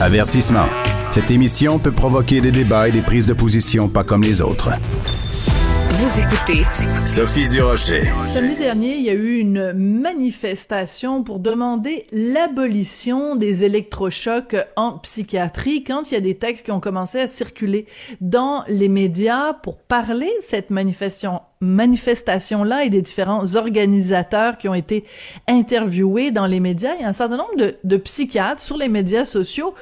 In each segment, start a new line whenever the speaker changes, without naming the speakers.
Avertissement. Cette émission peut provoquer des débats et des prises de position pas comme les autres.
Vous écoutez
Sophie Durocher.
Samedi dernier, il y a eu une manifestation pour demander l'abolition des électrochocs en psychiatrie quand il y a des textes qui ont commencé à circuler dans les médias pour parler de cette manifestation manifestation-là et des différents organisateurs qui ont été interviewés dans les médias. Il y a un certain nombre de, de psychiatres sur les médias sociaux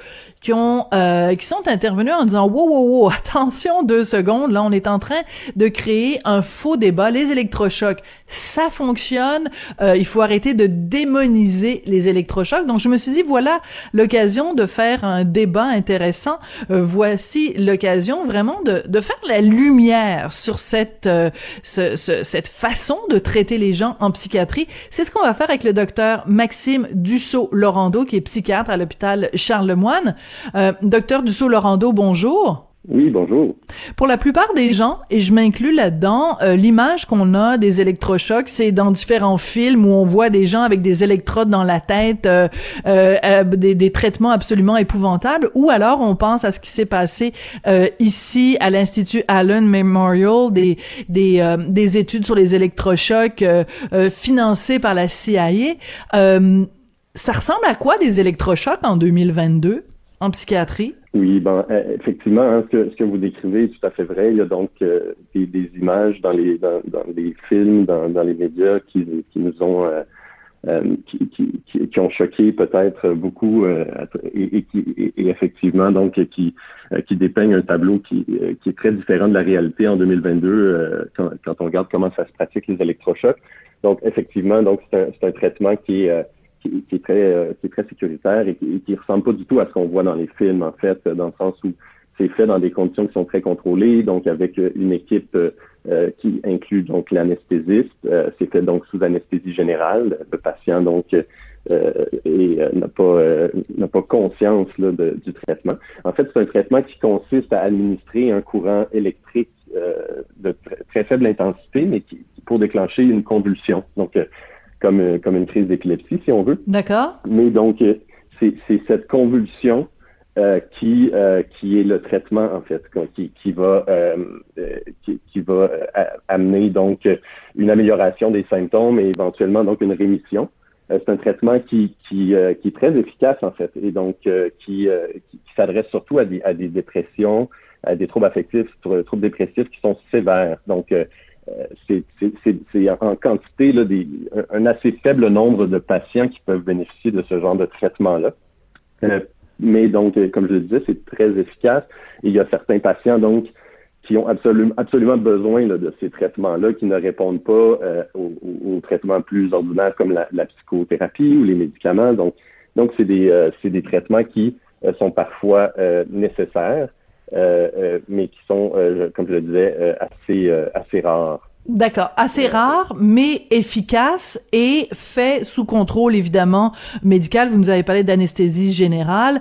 qui ont euh, qui sont intervenus en disant wow wow wow attention deux secondes là on est en train de créer un faux débat les électrochocs ça fonctionne euh, il faut arrêter de démoniser les électrochocs. Donc je me suis dit voilà l'occasion de faire un débat intéressant. Euh, voici l'occasion vraiment de, de faire la lumière sur cette euh, ce, ce, cette façon de traiter les gens en psychiatrie. C'est ce qu'on va faire avec le docteur Maxime Dussault-Laurando qui est psychiatre à l'hôpital Charlemagne. Euh, docteur Dussault-Laurando, bonjour.
Oui, bonjour.
Pour la plupart des gens, et je m'inclus là-dedans, euh, l'image qu'on a des électrochocs, c'est dans différents films où on voit des gens avec des électrodes dans la tête, euh, euh, des, des, traitements absolument épouvantables, ou alors on pense à ce qui s'est passé ici à l'Institut Allen Memorial, des, des, des études sur les électrochocs financées par la CIA. ça ressemble à quoi des électrochocs en 2022? en psychiatrie?
Oui, ben euh, effectivement, hein, ce, que, ce, que, vous décrivez est tout à fait vrai. Il y a donc euh, des, des, images dans les dans, dans les films, dans, dans, les médias qui, qui nous ont euh, euh qui, qui, qui, ont choqué peut-être beaucoup et, et, qui et, effectivement donc qui qui dépeignent un tableau qui, qui est très différent de la réalité en 2022 quand, quand, on regarde comment ça se pratique les électrochocs. Donc effectivement, donc c'est un, un, traitement qui est qui, qui, est très euh, qui est très sécuritaire et qui, qui ressemble pas du tout à ce qu'on voit dans les films en fait, dans le sens où c'est fait dans des conditions qui sont très contrôlées, donc avec euh, une équipe euh, qui inclut donc l'anesthésiste. c'est fait donc sous anesthésie générale. Le patient donc et n'a pas n'a pas conscience là, du traitement. En fait, c'est un traitement qui consiste à administrer un courant électrique de très faible intensité, mais qui pour déclencher une convulsion. Donc comme, euh, comme une crise d'épilepsie, si on veut.
D'accord.
Mais donc, euh, c'est cette convulsion euh, qui, euh, qui est le traitement, en fait, qui, qui va, euh, qui, qui, va amener donc une amélioration des symptômes et éventuellement donc une rémission. c'est un traitement qui, qui, qui est très efficace, en fait, et donc qui, qui, s'adresse surtout à des, à des dépressions, à des troubles affectifs, troubles dépressifs qui sont sévères. Donc, c'est en quantité là, des, un assez faible nombre de patients qui peuvent bénéficier de ce genre de traitement-là. Euh, mais donc, euh, comme je le disais, c'est très efficace. Et il y a certains patients donc qui ont absolument, besoin là, de ces traitements-là, qui ne répondent pas euh, aux, traitements plus ordinaires comme la, la, psychothérapie ou les médicaments. Donc, donc c'est des, euh, des traitements qui sont parfois nécessaires. Euh, euh, mais qui sont, euh, comme je le disais, assez, assez rares.
D'accord, assez rare, mais efficace et fait sous contrôle évidemment médical. Vous nous avez parlé d'anesthésie générale.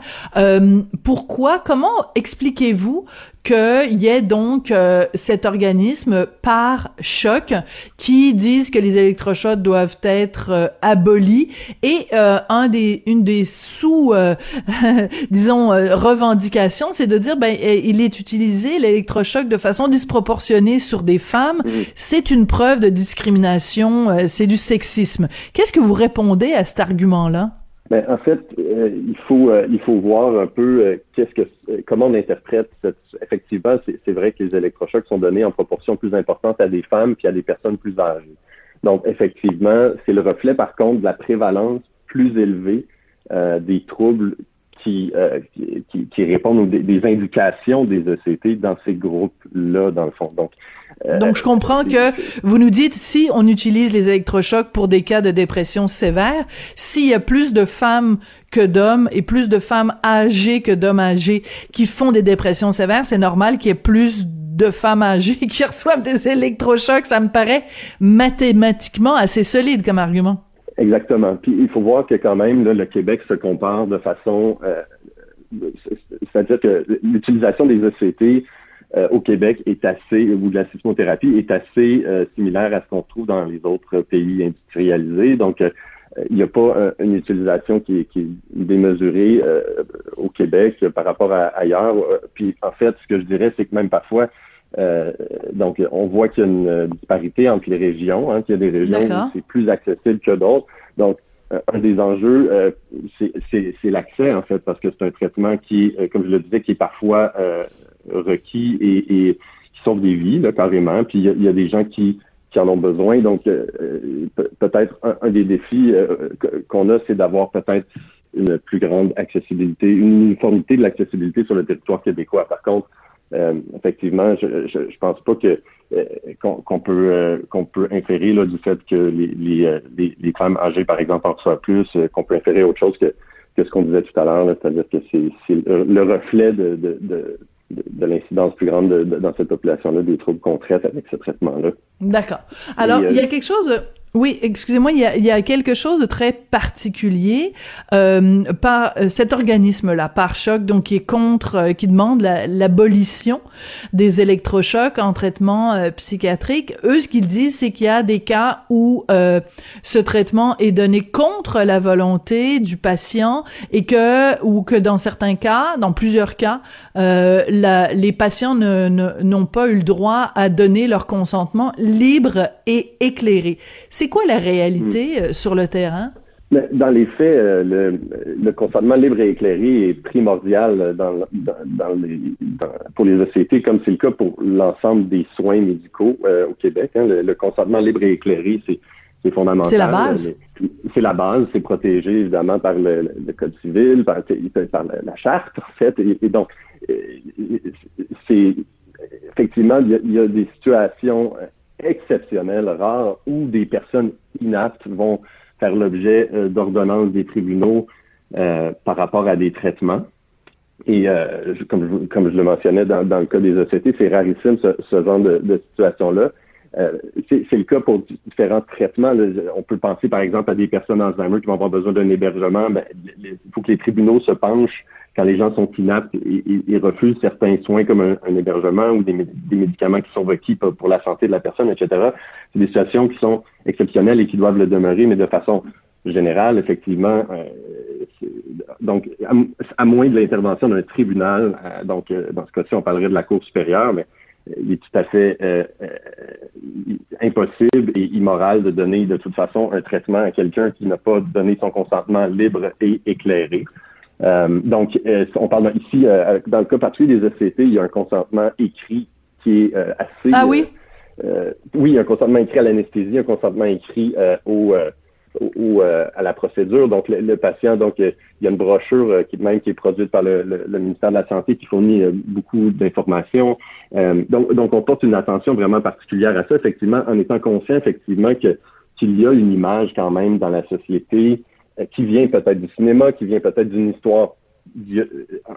Pourquoi Comment expliquez-vous qu'il y ait donc euh, cet organisme par choc qui disent que les électrochocs doivent être euh, abolis et euh, un des une des sous disons revendications c'est de dire ben eh, il est utilisé l'électrochoc de façon disproportionnée sur des femmes. C'est une preuve de discrimination c'est du sexisme. Qu'est-ce que vous répondez à cet argument là
ben, en fait, euh, il faut euh, il faut voir un peu euh, qu'est-ce que comment on interprète cette, effectivement c'est vrai que les électrochocs sont donnés en proportion plus importante à des femmes puis à des personnes plus âgées. Donc effectivement, c'est le reflet par contre de la prévalence plus élevée des troubles qui, qui, qui, répondent aux des, indications des ECT dans ces groupes-là, dans le fond. Donc,
donc, je comprends que vous nous dites, si on utilise les électrochocs pour des cas de dépression sévère, s'il y a plus de femmes que d'hommes et plus de femmes âgées que d'hommes âgés qui font des dépressions sévères, c'est normal qu'il y ait plus de femmes âgées qui reçoivent des électrochocs. Ça me paraît mathématiquement assez solide comme argument.
Exactement. Puis il faut voir que quand même, là, le Québec se compare de façon... Euh, c'est-à-dire que l'utilisation des ECT euh, au Québec est assez, ou de la sismothérapie est assez euh, similaire à ce qu'on trouve dans les autres pays industrialisés. Donc, euh, il n'y a pas une utilisation qui, est démesurée au Québec par rapport à ailleurs. Puis en fait, ce que je dirais, c'est que même parfois, donc on voit qu'il y a une disparité entre les régions, hein, qu'il y a des régions où c'est plus accessible que d'autres. Donc un des enjeux, euh, c'est l'accès, en fait, parce que c'est un traitement qui, euh, comme je le disais, qui est parfois euh, requis et, et, qui sauve des vies, là, carrément. Puis il y, a des gens qui, qui en ont besoin. Donc, peut-être un, des défis qu'on a, c'est d'avoir peut-être une plus grande accessibilité, une uniformité de l'accessibilité sur le territoire québécois. Par contre, effectivement, je, je, je pense pas que euh, qu'on peut euh, qu'on peut inférer là, du fait que les, les, euh, les, femmes âgées, par exemple, en reçoivent plus, qu'on peut inférer autre chose que, que ce qu'on disait tout à l'heure, c'est-à-dire que c'est le reflet de, de, de, de l'incidence plus grande dans cette population-là des troubles qu'on traite avec ce traitement-là.
D'accord. Alors, il y a quelque chose oui, excusez-moi, il y, a, y a, quelque chose de très particulier euh, par euh, cet organisme-là, par choc, donc qui est contre, euh, qui demande l'abolition des électrochocs en traitement euh, psychiatrique. Eux, ce qu'ils disent, c'est qu'il y a des cas où ce traitement est donné contre la volonté du patient et que, ou que dans certains cas, dans plusieurs cas, la, les patients n'ont ne, n'ont pas eu le droit à donner leur consentement libre et éclairé. C'est quoi la réalité hmm. euh, sur le terrain?
Dans les faits, euh, le, consentement libre et éclairé est primordial dans, pour les ECT, comme c'est le cas pour l'ensemble des soins médicaux euh, au Québec. Hein. Le, consentement libre et éclairé, c'est fondamental.
C'est la base?
C'est la base, c'est protégé évidemment par le, Code civil, par, la, charte, en fait. Et, donc, c'est effectivement, il y, a, des situations exceptionnelles, rares, où des personnes inaptes vont faire l'objet euh, d'ordonnances des tribunaux euh, par rapport à des traitements. Et euh, comme, je, le mentionnais dans, le cas des OCT, c'est rarissime ce, genre de, situation-là. C'est le cas pour différents traitements. On peut penser par exemple à des personnes Alzheimer qui vont avoir besoin d'un hébergement. Ben, il faut que les tribunaux se penchent quand les gens sont inaptes et, refusent certains soins comme un, hébergement ou des, médicaments qui sont requis pour, la santé de la personne, etc. C'est des situations qui sont exceptionnelles et qui doivent le demeurer, mais de façon générale, effectivement, euh, donc à, moins de l'intervention d'un tribunal, euh, donc dans ce cas-ci, on parlerait de la Cour supérieure, mais il est tout à fait euh, euh, impossible et immoral de donner de toute façon un traitement à quelqu'un qui n'a pas donné son consentement libre et éclairé. Euh, donc, on parle ici, dans le cas particulier des ECT, il y a un consentement écrit qui est assez...
Ah oui?
oui, un consentement écrit à l'anesthésie, un consentement écrit au ou euh, à la procédure. Donc, le, patient, donc, euh, il y a une brochure euh, qui même qui est produite par le, ministère de la Santé qui fournit beaucoup d'informations. donc, donc, on porte une attention vraiment particulière à ça, effectivement, en étant conscient, effectivement, que qu'il y a une image quand même dans la société qui vient peut-être du cinéma, qui vient peut-être d'une histoire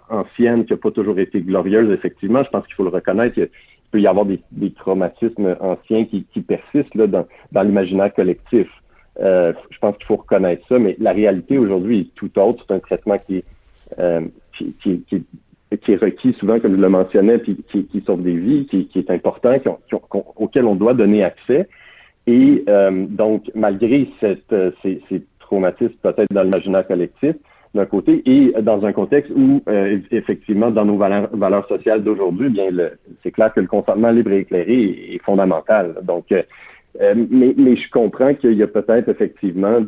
ancienne qui n'a pas toujours été glorieuse, effectivement. Je pense qu'il faut le reconnaître. Il peut y avoir des, traumatismes anciens qui, persistent là, dans, dans l'imaginaire collectif. Euh, je pense qu'il faut reconnaître ça, mais la réalité aujourd'hui est tout autre. C'est un traitement qui est, euh, qui, qui, qui, qui, est requis souvent, comme je le mentionnais, puis qui, sauve des vies, qui, est important, auquel on doit donner accès. Et euh, donc, malgré cette, euh, ces traumatismes peut-être dans l'imaginaire collectif, d'un côté, et dans un contexte où, euh, effectivement, dans nos valeurs, sociales d'aujourd'hui, bien, c'est clair que le consentement libre et éclairé est, fondamental. Donc, euh, mais, mais, je comprends qu'il y a peut-être effectivement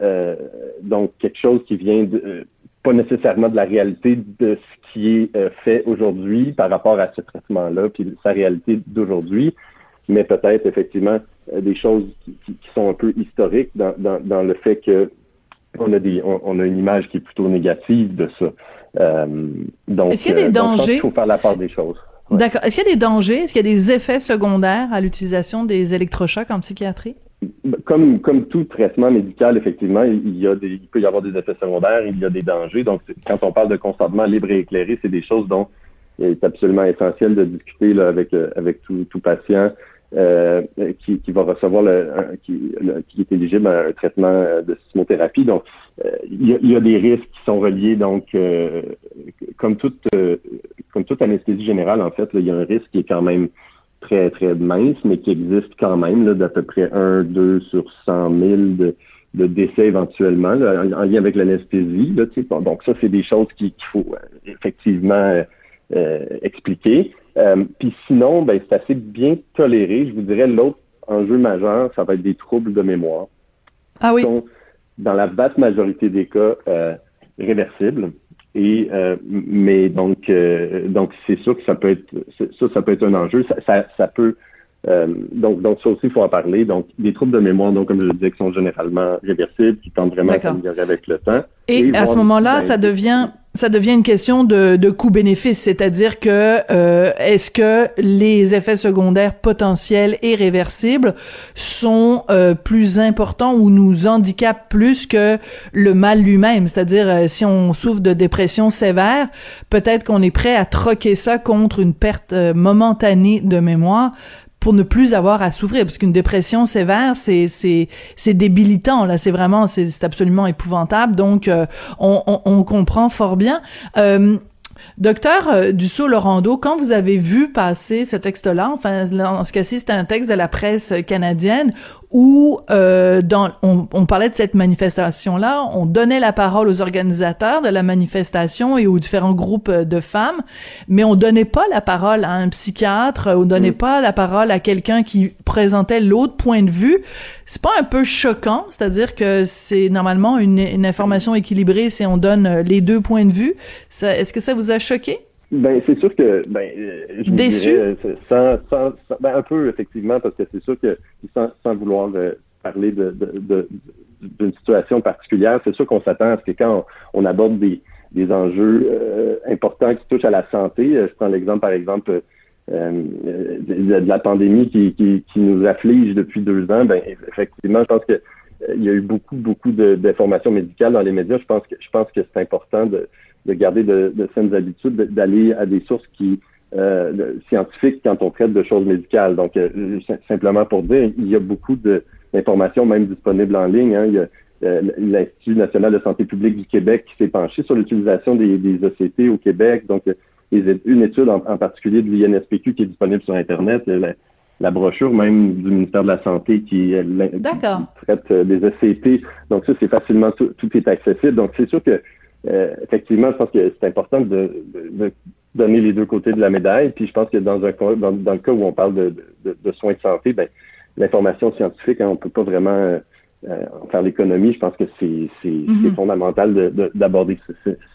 euh, donc quelque chose qui vient de, euh, pas nécessairement de la réalité de ce qui est euh, fait aujourd'hui par rapport à ce traitement-là, puis sa réalité d'aujourd'hui, mais peut-être effectivement des choses qui, qui, sont un peu historiques dans, dans, dans le fait que on a des on, a une image qui est plutôt négative de ça. donc,
est-ce qu'il y a des dangers?
Il faut faire la part des choses.
D'accord. Est-ce qu'il y a des dangers? Est-ce qu'il y a des effets secondaires à l'utilisation des électrochocs en psychiatrie?
Comme, comme tout traitement médical, effectivement, il, y a des, il peut y avoir des effets secondaires, il y a des dangers. Donc, quand on parle de consentement libre et éclairé, c'est des choses dont il est absolument essentiel de discuter là, avec, euh, avec tout, tout patient euh, qui, qui, va recevoir le, qui, qui, est éligible à un traitement euh, de sismothérapie. Donc, euh, il, y a, y a, des risques qui sont reliés. Donc, euh, comme toute comme toute anesthésie générale, en fait, il y a un risque qui est quand même très très mince, mais qui existe quand même d'à peu près 1, 2 sur 100 000 de, de décès éventuellement, en, lien avec l'anesthésie. donc ça, c'est des choses qu'il faut effectivement expliquer. Puis sinon, ben, c'est assez bien toléré. Je vous dirais l'autre enjeu majeur, ça va être des troubles de mémoire.
Ah oui.
sont, dans la vaste majorité des cas, réversibles. Et euh, mais donc euh, donc c'est sûr que ça peut être ça ça peut être un enjeu. Ça, ça, ça peut euh, donc, donc, ça aussi, il faut en parler. Donc, des troubles de mémoire, donc, comme je le disais, qui sont généralement réversibles, qui tendent vraiment à s'améliorer avec le temps.
Et, à ce moment-là, ça devient ça devient une question de, de coût-bénéfice, c'est-à-dire que euh, est-ce que les effets secondaires potentiels et réversibles sont euh, plus importants ou nous handicapent plus que le mal lui-même, c'est-à-dire euh, si on souffre de dépression sévère, peut-être qu'on est prêt à troquer ça contre une perte euh, momentanée de mémoire, pour ne plus avoir à souffrir. Parce qu'une dépression sévère c'est c'est c'est débilitant là. C'est vraiment c'est absolument épouvantable. Donc euh, on, comprend fort bien. Euh, Docteur euh, Dussault-Lorando, quand vous avez vu passer ce texte-là, enfin, en ce cas-ci, c'était un texte de la presse canadienne où euh, dans, on, on, parlait de cette manifestation-là, on donnait la parole aux organisateurs de la manifestation et aux différents groupes de femmes, mais on donnait pas la parole à un psychiatre, on donnait mm. pas la parole à quelqu'un qui présentait l'autre point de vue. C'est pas un peu choquant, c'est-à-dire que c'est normalement une, une, information équilibrée si on donne les deux points de vue. Est-ce que ça vous a choqué?
Ben, c'est sûr que, ben, je
Déçu?
Dirais, sans, sans, ben, un peu, effectivement, parce que c'est sûr que, sans, sans vouloir euh, parler de, de, d'une situation particulière, c'est sûr qu'on s'attend à ce que quand on, aborde des, des enjeux euh, importants qui touchent à la santé, euh, je prends l'exemple, par exemple, de, la pandémie qui, qui, qui, nous afflige depuis deux ans, ben, effectivement, je pense que il y a eu beaucoup, beaucoup d'informations médicales dans les médias. Je pense que, je pense que c'est important de, de garder de, de saines habitudes, d'aller à des sources qui euh, scientifiques quand on traite de choses médicales. Donc, euh, simplement pour dire, il y a beaucoup d'informations même disponibles en ligne. Hein. Il y a euh, l'Institut national de santé publique du Québec qui s'est penché sur l'utilisation des, des ECT au Québec. Donc, une étude en, particulier de l'INSPQ qui est disponible sur Internet. La, brochure même du ministère de la Santé qui, traite des ECT. Donc ça, c'est facilement, tout, tout, est accessible. Donc c'est sûr que euh, effectivement, je pense que c'est important de, donner les deux côtés de la médaille. Puis je pense que dans un dans, dans le cas où on parle de, de soins de santé, ben l'information scientifique, hein, on peut pas vraiment euh, euh, faire l'économie, je pense que c'est c'est mhm. fondamental d'aborder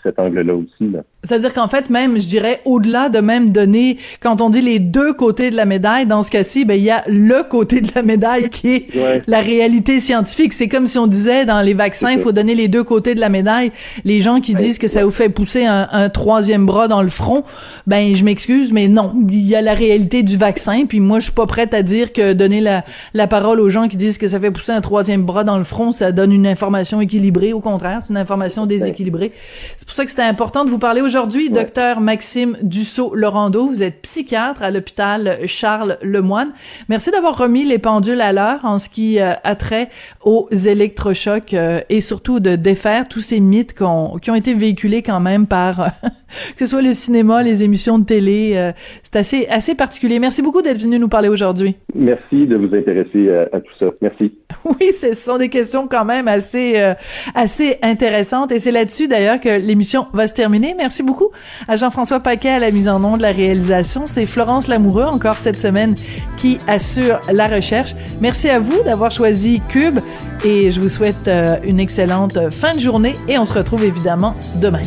cet angle-là aussi.
C'est-à-dire qu'en fait, même, je dirais, au-delà de même donner, quand on dit les deux côtés de la médaille, dans ce cas-ci, ben il y a le côté de la médaille qui est la réalité scientifique. C'est comme si on disait dans les vaccins, il faut donner les deux côtés de la médaille. Les gens qui disent que ça vous fait pousser un, un, troisième bras dans le front, ben je m'excuse, mais non, il y a la réalité du vaccin. Puis moi, je suis pas prête à dire que donner la, la parole aux gens qui disent que ça fait pousser un troisième bras dans le front, ça donne une information équilibrée. Au contraire, c'est une information déséquilibrée. C'est pour ça que c'était important de vous parler aujourd'hui, docteur Maxime Dussault-Lorando. Vous êtes psychiatre à l'hôpital Charles Lemoine. Merci d'avoir remis les pendules à l'heure en ce qui euh, a trait aux électrochocs euh, et surtout de défaire tous ces mythes qui ont été véhiculés quand même par que ce soit le cinéma, les émissions de télé. Euh, c'est assez assez particulier. Merci beaucoup d'être venu nous parler aujourd'hui.
Merci de vous intéresser à tout ça. Merci.
Oui, ce sont des questions quand même assez euh, assez intéressantes et c'est là-dessus d'ailleurs que l'émission va se terminer. Merci beaucoup à Jean-François Paquet à la mise en nom de la réalisation. C'est Florence Lamoureux encore cette semaine qui assure la recherche. Merci à vous d'avoir choisi Cube et je vous souhaite euh, une excellente fin de journée et on se retrouve évidemment demain.